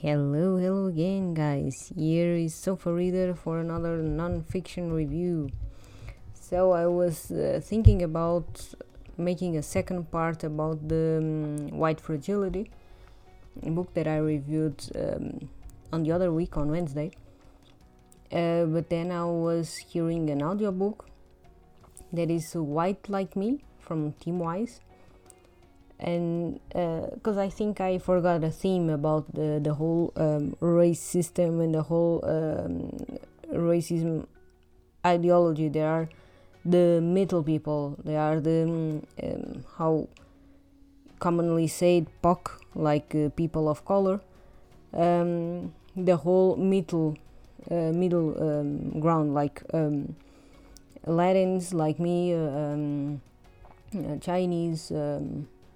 Hello, hello again, guys. Here is Sofa Reader for another non-fiction review. So I was uh, thinking about making a second part about the um, White Fragility, book that I reviewed um, on the other week on Wednesday. Uh, but then I was hearing an audiobook that is White Like Me from Tim Wise and because uh, I think I forgot a theme about the the whole um, race system and the whole um, racism ideology. There are the middle people. They are the um, how commonly said POC, like uh, people of color. Um, the whole middle uh, middle um, ground, like um, Latins, like me, uh, uh, Chinese.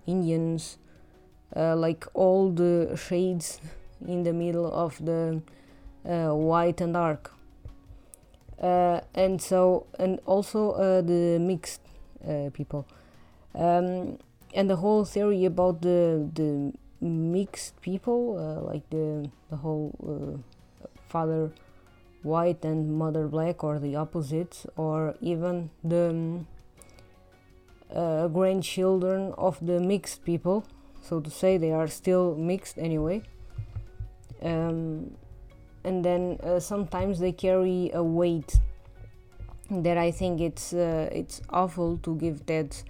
Indians, uh, like all the shades in the middle of the uh, white and dark. Uh, and so, and also uh, the mixed uh, people. Um, and the whole theory about the the mixed people, uh, like the the whole father white and mother black, or the opposites, or even the um, uh, grandchildren of the mixed people, so to say, they are still mixed anyway. Um, and then uh, sometimes they carry a weight that I think it's uh, it's awful to give that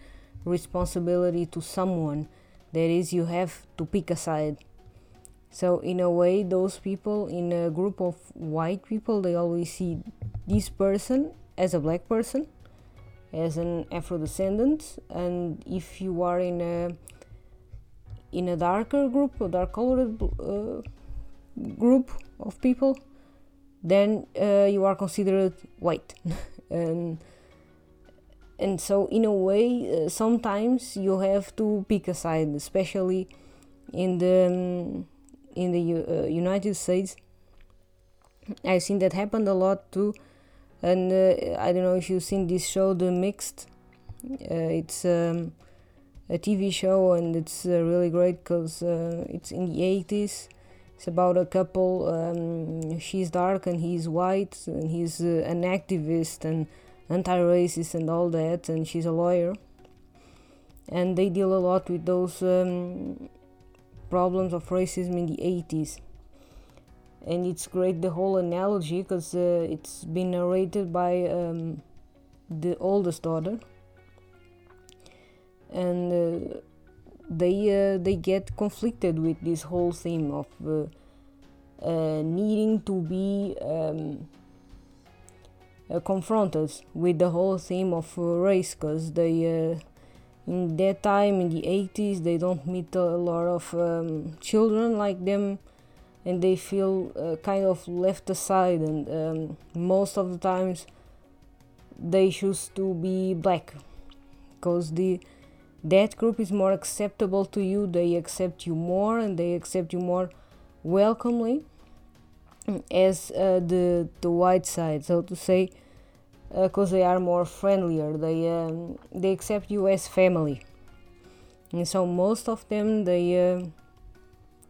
responsibility to someone. That is, you have to pick a side. So in a way, those people in a group of white people, they always see this person as a black person as an Afro descendant, and if you are in a in a darker group, a dark colored uh, group of people, then uh, you are considered white, and and so in a way, uh, sometimes you have to pick a side, especially in the um, in the uh, United States. I've seen that happen a lot too and uh, I don't know if you've seen this show, The Mixed. Uh, it's um, a TV show and it's uh, really great because uh, it's in the 80s. It's about a couple. Um, she's dark and he's white, and he's uh, an activist and anti-racist and all that, and she's a lawyer. And they deal a lot with those um, problems of racism in the 80s and it's great the whole analogy because uh, it's been narrated by um, the oldest daughter. And uh, they uh, they get conflicted with this whole theme of uh, uh, needing to be um, uh, confronted with the whole theme of race because they in that time in the 80s they don't meet a lot of um, children like them and they feel uh, kind of left aside and um, most of the times they choose to be black. Because the that group is more acceptable to you they accept you more and they accept you more welcomely as uh, the the white side so to say because uh, they are more friendlier they um, they accept you as family. And so most of them they uh,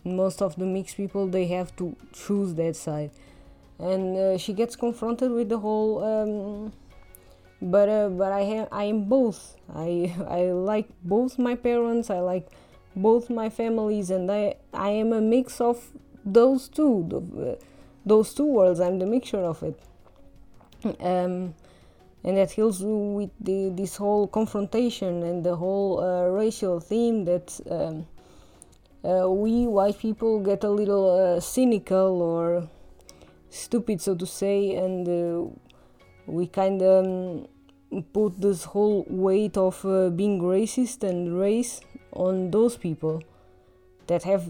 most of the mixed people they have to choose that side. And uh, she gets confronted with the whole um, but uh, but I I am both. I I like both my parents I like both my families and I I am a mix of those two the, uh, those two worlds I'm the mixture of it. Um, and that deals with the, this whole confrontation and the whole uh, racial theme that um, we white people get a little uh, cynical or stupid, so to say, and uh, we kind of um, put this whole weight of uh, being racist and race on those people that have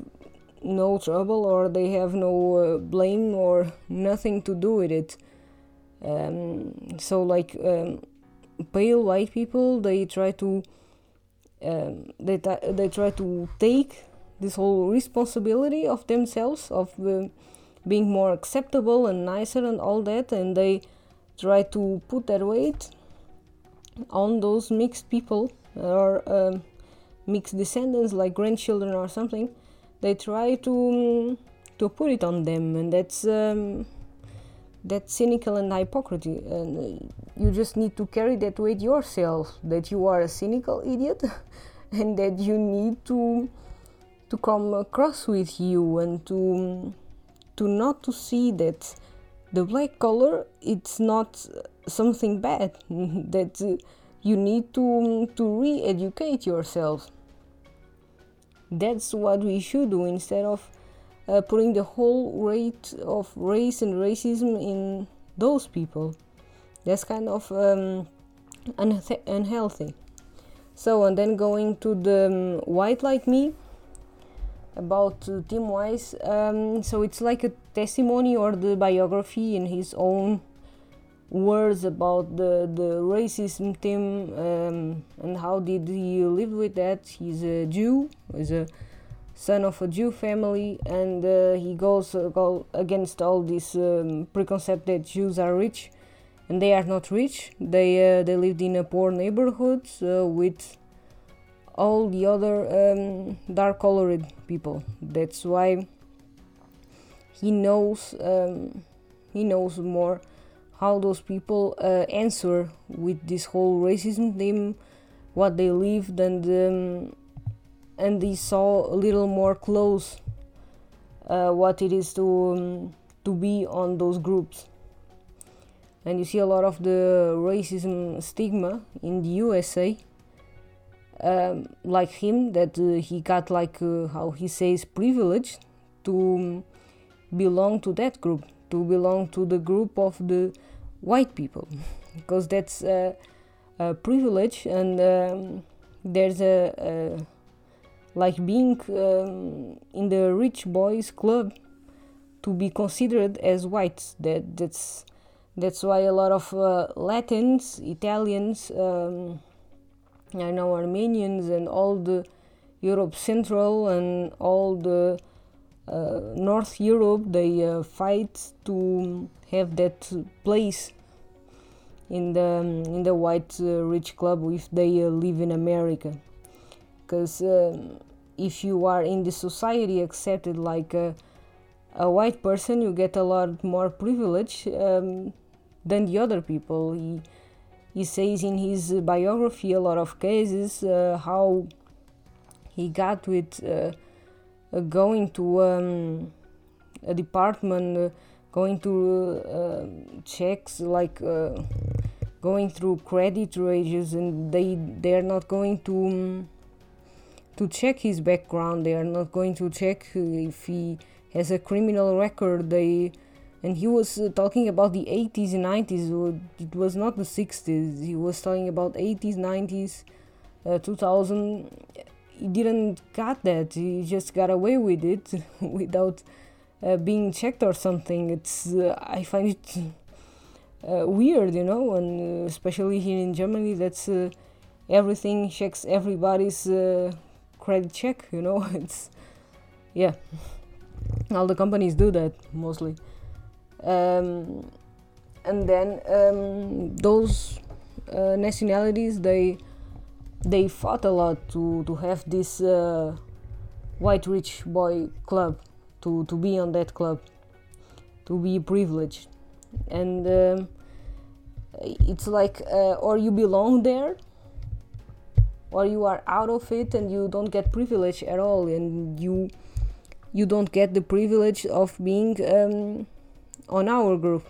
no trouble or they have no uh, blame or nothing to do with it. Um, so, like um, pale white people, they try to um, they, they try to take this whole responsibility of themselves of uh, being more acceptable and nicer and all that and they try to put that weight on those mixed people or um, mixed descendants like grandchildren or something they try to to put it on them, and that's um, that's cynical and hypocrisy. And uh, you just need to carry that weight yourself that you are a cynical idiot, and that you need to to come across with you and to to not to see that the black color it's not something bad that you need to to re-educate yourself. That's what we should do instead of uh, putting the whole rate of race and racism in those people. That's kind of um, unhealthy. So and then going to the um, white like me about uh, Tim Wise. Um, so it's like a testimony or the biography in his own words about the, the racism Tim um, and how did he live with that. He's a Jew, he's a son of a Jew family, and uh, he goes uh, go against all this um, preconcept that Jews are rich, and they are not rich. They uh, they lived in a poor neighborhood uh, with all the other um, dark colored people. That's why he knows um, he knows more how those people uh, answer with this whole racism theme, what they lived and um, and he saw a little more close uh, what it is to um, to be on those groups. And you see a lot of the racism stigma in the USA um, like him that uh, he got like uh, how he says privilege to belong to that group to belong to the group of the white people. Because that's uh, a privilege and um, there's a, a, like being um, in the rich boys club to be considered as white that that's that's why a lot of uh, Latins Italians um, I know Armenians and all the Europe Central and all the uh, North Europe they uh, fight to have that place in the um, in the white uh, rich club if they uh, live in America. Because um, if you are in the society accepted like a, a, white person you get a lot more privilege um, than the other people. He, he says in his biography a lot of cases uh, how he got with uh, uh going to um, a department, uh, going to uh, checks like going through credit rages, and they they are not going to. Um, to check his background, they are not going to check if he has a criminal record. They and he was uh, talking about the 80s and 90s it was not the 60s he was talking about 80s 90s uh, 2000 he didn't cut that. He just got away with it without uh, being checked or something. It's uh, i find it uh, weird you know and uh, especially here in germany that's everything checks everybody's credit check you know it's yeah. All the companies do that mostly um, and then um, those uh, nationalities they they fought a lot to to have this uh, white rich boy club to to be on that club to be privileged. And um, it's like uh, or you belong there or you are out of it and you don't get privilege at all. And you you don't get the privilege of being um, on our group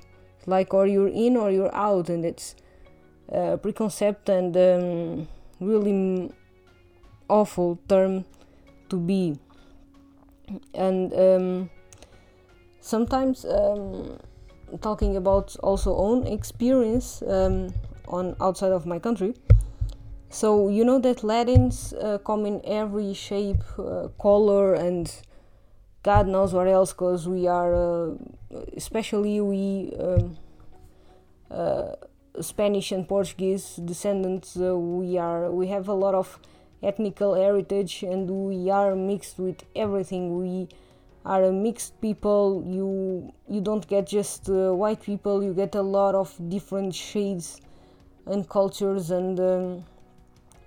like or you're in or you're out and it's a preconcept and um, really awful term to be. And um, sometimes um, talking about also own experience um, on outside of my country. So you know that latins uh, come in every shape uh, color and God knows what else, because we are, uh, especially we um, uh, Spanish and Portuguese descendants, uh, we are we have a lot of ethnical heritage, and we are mixed with everything. We are a mixed people. You you don't get just white people. You get a lot of different shades and cultures and um,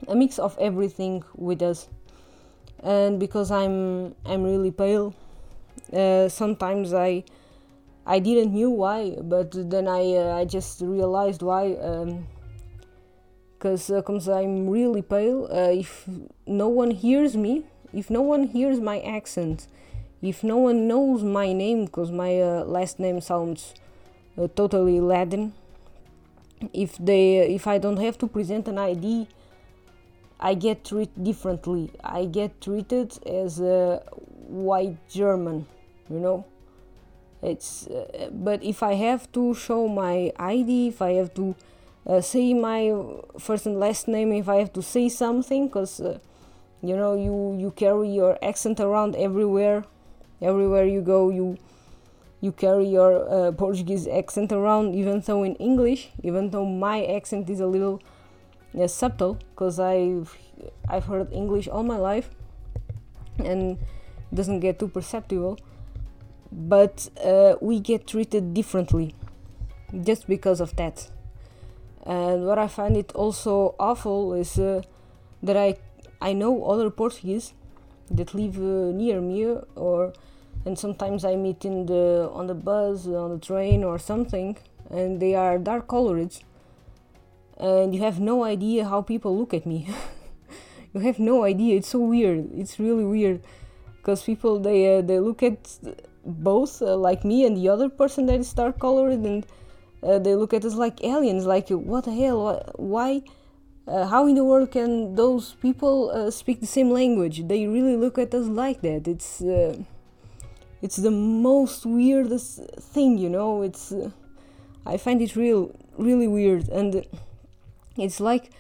a mix of everything with us. And because I'm I'm really pale uh, sometimes I I didn't knew why, but then I uh, I just realized why. Because um, uh, I'm really pale, uh, if no one hears me, if no one hears my accent, if no one knows my name, because my uh, last name sounds totally Latin, if they if I don't have to present an ID, I get treated differently. I get treated as a white German, you know? It's uh, but if i have to show my id if i have to uh, say my first and last name if i have to say something because uh, you know you you carry your accent around everywhere. Everywhere you go you you carry your uh, portuguese accent around even though in english even though my accent is a little uh, subtle because i've i've heard english all my life and doesn't get too perceptible but uh, we get treated differently just because of that. And what I find it also awful is uh, that I I know other Portuguese that live uh, near me or and sometimes I meet in the on the bus on the train or something and they are dark colored and you have no idea how people look at me. You have no idea. It's so weird. It's really weird. Because people they uh, they look at both uh, like me and the other person that is dark colored and uh, they look at us like aliens like what the hell why uh, how in the world can those people uh, speak the same language? They really look at us like that. It's uh, it's the most weirdest thing you know? It's uh, i find it real really weird and it's like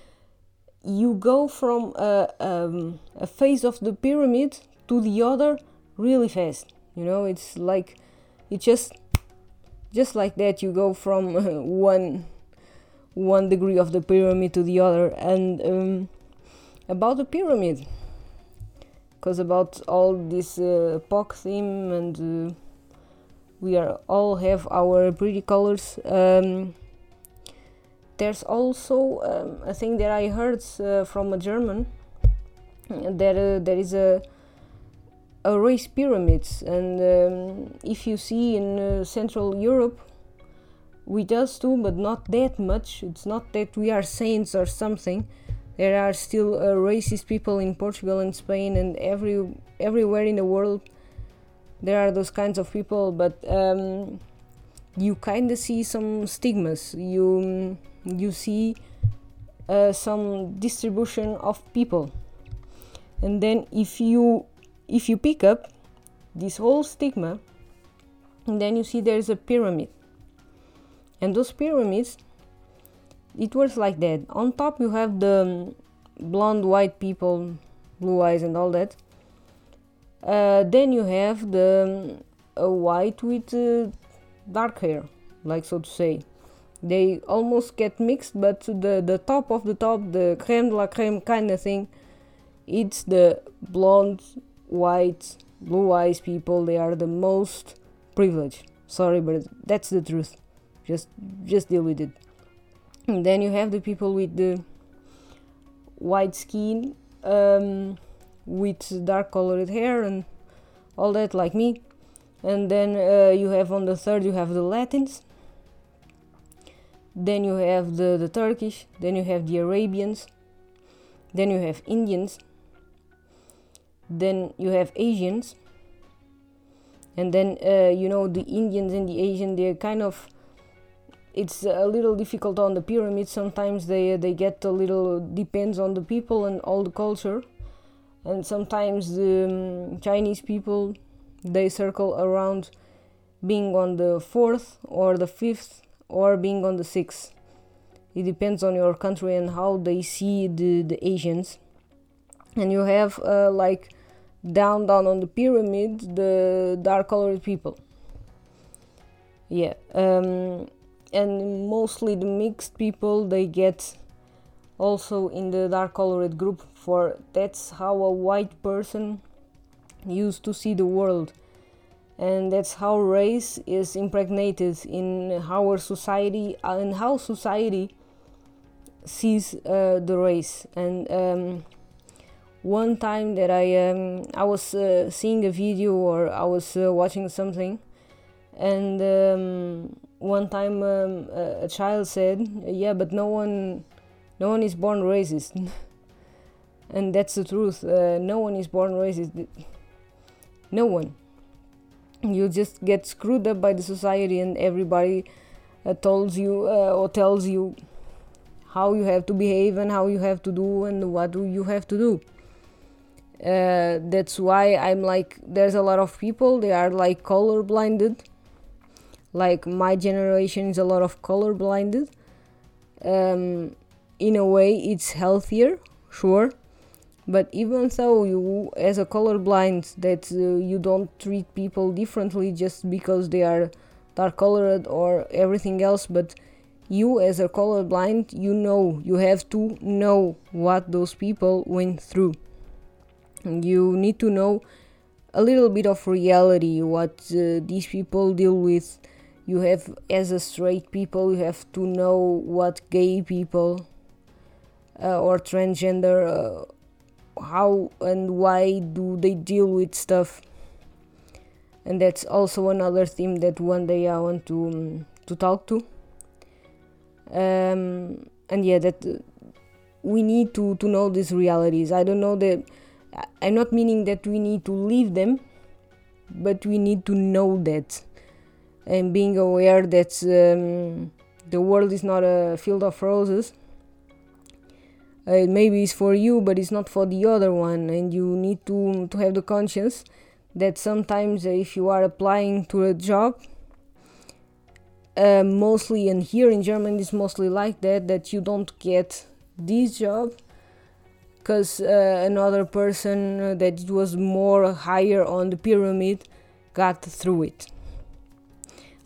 you go from a, um, a face of the pyramid to the other really fast you know it's like it just just like that you go from uh, one one degree of the pyramid to the other. And um, about the pyramid because about all this uh, theme and uh, we are all have our pretty colors. Um, there's also um, a thing that I heard uh, from a German that uh, there is a race pyramids. And um, if you see in uh, central europe we does too but not that much. It's not that we are saints or something. There are still uh, racist people in portugal and spain and every everywhere in the world. There are those kinds of people but um, you kind of see some stigmas. You you see uh, some distribution of people. And then if you if you pick up this whole stigma, then you see there's a pyramid. And those pyramids, it works like that. On top, you have the blonde white people, blue eyes, and all that. Uh, then you have the a white with uh, dark hair, like so to say. They almost get mixed, but the, the top of the top, the creme de la creme kind of thing, it's the blonde white, blue eyes people, they are the most privileged. Sorry, but that's the truth. Just just deal with it. And then you have the people with the white skin, um, with dark colored hair and all that, like me. And then uh, you have on the third, you have the Latins. Then you have the, the Turkish. Then you have the Arabians. Then you have Indians then you have Asians, and then uh, you know the Indians and the Asian. They're kind of it's a little difficult on the pyramid. Sometimes they they get a little depends on the people and all the culture, and sometimes the um, Chinese people they circle around being on the fourth or the fifth or being on the sixth. It depends on your country and how they see the, the Asians. And you have uh, like down down on the pyramid the dark colored people. Yeah um, and mostly the mixed people they get also in the dark colored group for that's how a white person used to see the world. And that's how race is impregnated in our society and how society sees uh, the race. And um, one time that I um, I was uh, seeing a video or I was uh, watching something, and um, one time um, a, child said, "Yeah, but no one, no one is born racist," and that's the truth. Uh, no one is born racist. No one. You just get screwed up by the society, and everybody uh, tells you uh, or tells you how you have to behave and how you have to do and what you have to do uh, that's why i'm like there's a lot of people they are like color blinded like my generation is a lot of color blinded um, in a way it's healthier sure. But even though you as a color blind that uh, you don't treat people differently just because they are dark colored or everything else. But you as a color blind you know you have to know what those people went through you need to know a little bit of reality what uh, these people deal with. You have as a straight people you have to know what gay people uh, or transgender uh, how and why do they deal with stuff. And that's also another theme that one day i want to um, to talk to. Um, and yeah that uh, we need to to know these realities. I don't know that I'm not meaning that we need to leave them, but we need to know that and being aware that um, the world is not a field of roses. Uh, maybe it's for you, but it's not for the other one, and you need to to have the conscience that sometimes if you are applying to a job, uh, mostly and here in Germany it's mostly like that that you don't get this job because uh, another person uh, that was more higher on the pyramid got through it.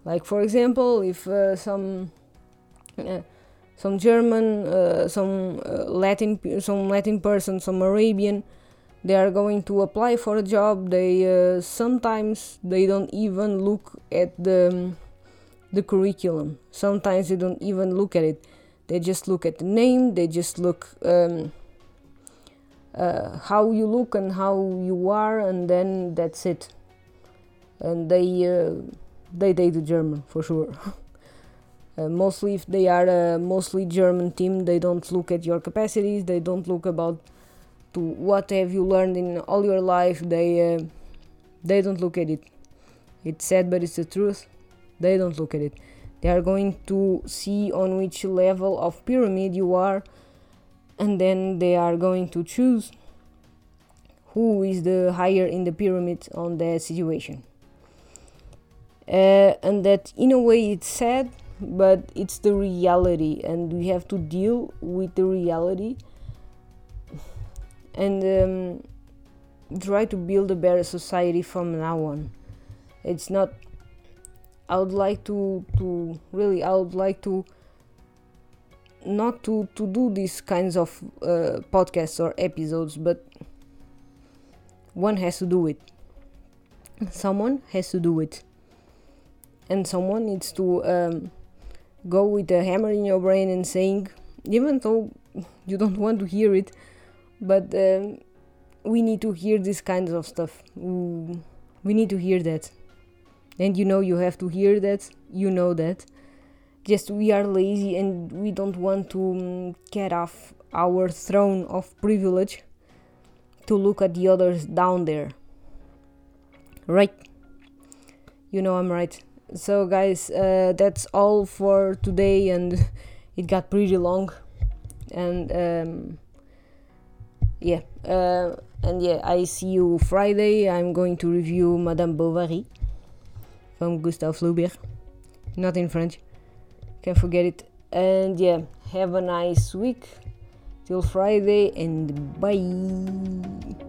Like for example if uh, some uh, some german uh, some uh, latin some latin person some arabian they are going to apply for a job they sometimes they don't even look at the the curriculum. Sometimes they don't even look at it. They just look at the name they just look um, uh, how you look and how you are, and then that's it. And they uh, they date the German for sure. uh, mostly, if they are a mostly German team, they don't look at your capacities. They don't look about to what have you learned in all your life. They uh, they don't look at it. It's sad, but it's the truth. They don't look at it. They are going to see on which level of pyramid you are and then they are going to choose who is the higher in the pyramid on that situation. Uh, and that in a way it's sad but it's the reality and we have to deal with the reality and um, try to build a better society from now on. It's not i would like to to really i would like to not to to do these kinds of uh, podcasts or episodes but one has to do it. Someone has to do it. And someone needs to um, go with a hammer in your brain and saying even though you don't want to hear it but um, we need to hear this kinds of stuff. We need to hear that. And you know you have to hear that. You know that just we are lazy and we don't want to um, get off our throne of privilege to look at the others down there. Right. You know i'm right. So guys uh, that's all for today and it got pretty long. And um, yeah uh, and yeah i see you friday. I'm going to review madame bovary from gustave flaubert. Not in french can't forget it. And yeah have a nice week. Till friday and bye